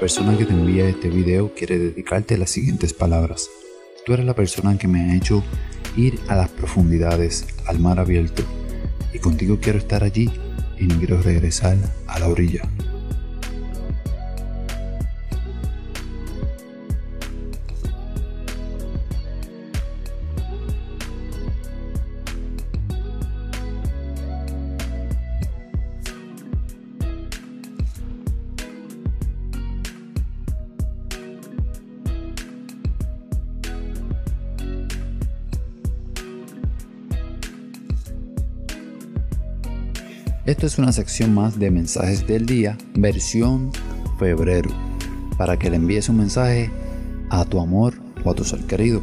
persona que te envía este video quiere dedicarte las siguientes palabras. Tú eres la persona que me ha hecho ir a las profundidades, al mar abierto, y contigo quiero estar allí y quiero regresar a la orilla. Esto es una sección más de mensajes del día, versión febrero, para que le envíes un mensaje a tu amor o a tu ser querido.